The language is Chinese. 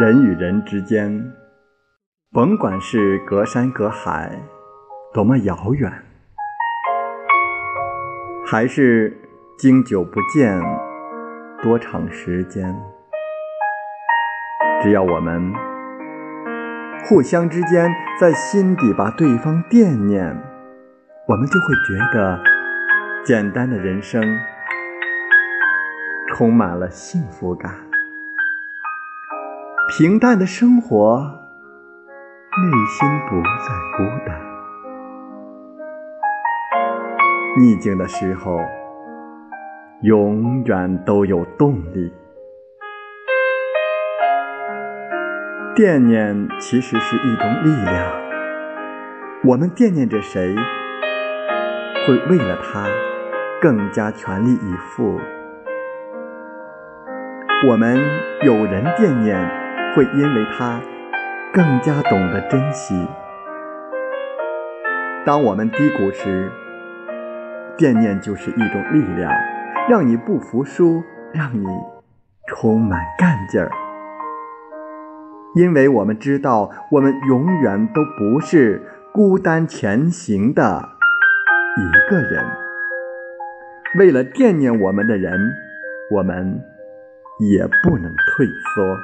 人与人之间，甭管是隔山隔海，多么遥远，还是经久不见，多长时间，只要我们互相之间在心底把对方惦念，我们就会觉得简单的人生充满了幸福感。平淡的生活，内心不再孤单。逆境的时候，永远都有动力。惦念其实是一种力量。我们惦念着谁，会为了他更加全力以赴。我们有人惦念。会因为他更加懂得珍惜。当我们低谷时，惦念就是一种力量，让你不服输，让你充满干劲儿。因为我们知道，我们永远都不是孤单前行的一个人。为了惦念我们的人，我们也不能退缩。